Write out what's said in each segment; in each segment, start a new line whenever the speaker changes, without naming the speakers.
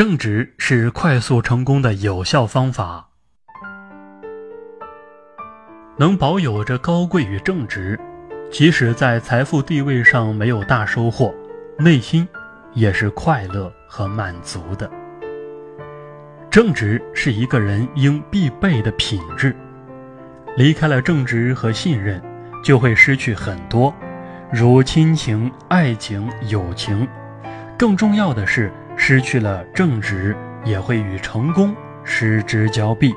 正直是快速成功的有效方法。能保有着高贵与正直，即使在财富地位上没有大收获，内心也是快乐和满足的。正直是一个人应必备的品质，离开了正直和信任，就会失去很多，如亲情、爱情、友情。更重要的是，失去了正直，也会与成功失之交臂。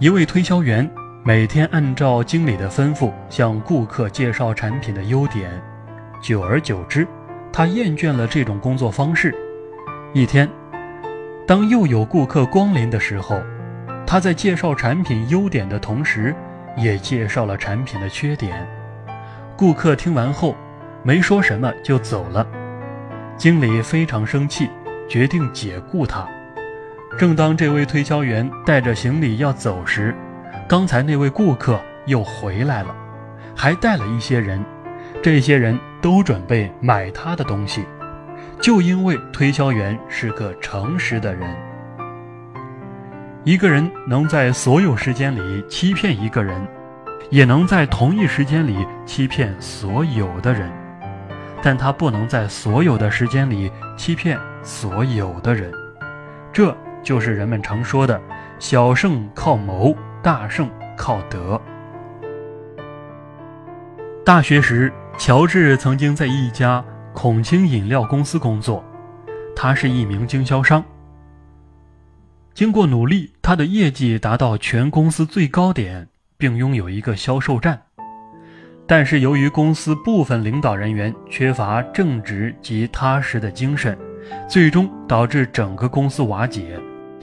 一位推销员每天按照经理的吩咐向顾客介绍产品的优点，久而久之，他厌倦了这种工作方式。一天。当又有顾客光临的时候，他在介绍产品优点的同时，也介绍了产品的缺点。顾客听完后，没说什么就走了。经理非常生气，决定解雇他。正当这位推销员带着行李要走时，刚才那位顾客又回来了，还带了一些人。这些人都准备买他的东西。就因为推销员是个诚实的人，一个人能在所有时间里欺骗一个人，也能在同一时间里欺骗所有的人，但他不能在所有的时间里欺骗所有的人。这就是人们常说的“小胜靠谋，大胜靠德”。大学时，乔治曾经在一家。孔清饮料公司工作，他是一名经销商。经过努力，他的业绩达到全公司最高点，并拥有一个销售站。但是由于公司部分领导人员缺乏正直及踏实的精神，最终导致整个公司瓦解。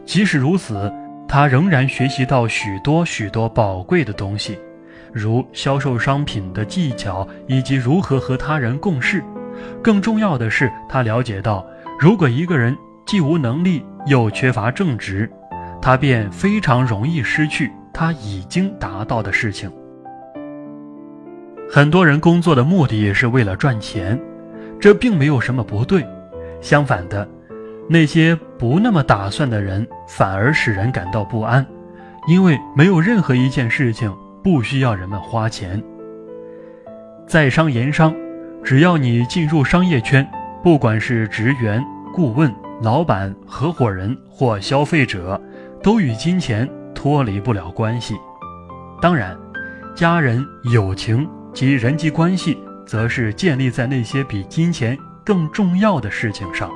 即使如此，他仍然学习到许多许多宝贵的东西，如销售商品的技巧以及如何和他人共事。更重要的是，他了解到，如果一个人既无能力又缺乏正直，他便非常容易失去他已经达到的事情。很多人工作的目的是为了赚钱，这并没有什么不对。相反的，那些不那么打算的人，反而使人感到不安，因为没有任何一件事情不需要人们花钱。在商言商。只要你进入商业圈，不管是职员、顾问、老板、合伙人或消费者，都与金钱脱离不了关系。当然，家人、友情及人际关系，则是建立在那些比金钱更重要的事情上。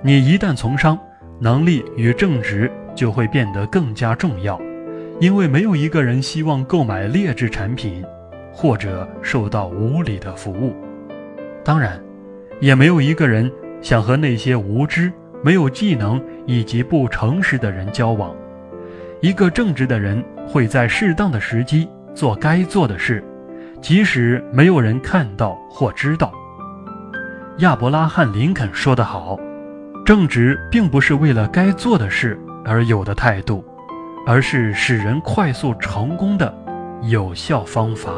你一旦从商，能力与正直就会变得更加重要，因为没有一个人希望购买劣质产品。或者受到无理的服务，当然，也没有一个人想和那些无知、没有技能以及不诚实的人交往。一个正直的人会在适当的时机做该做的事，即使没有人看到或知道。亚伯拉罕·林肯说得好：“正直并不是为了该做的事而有的态度，而是使人快速成功的有效方法。”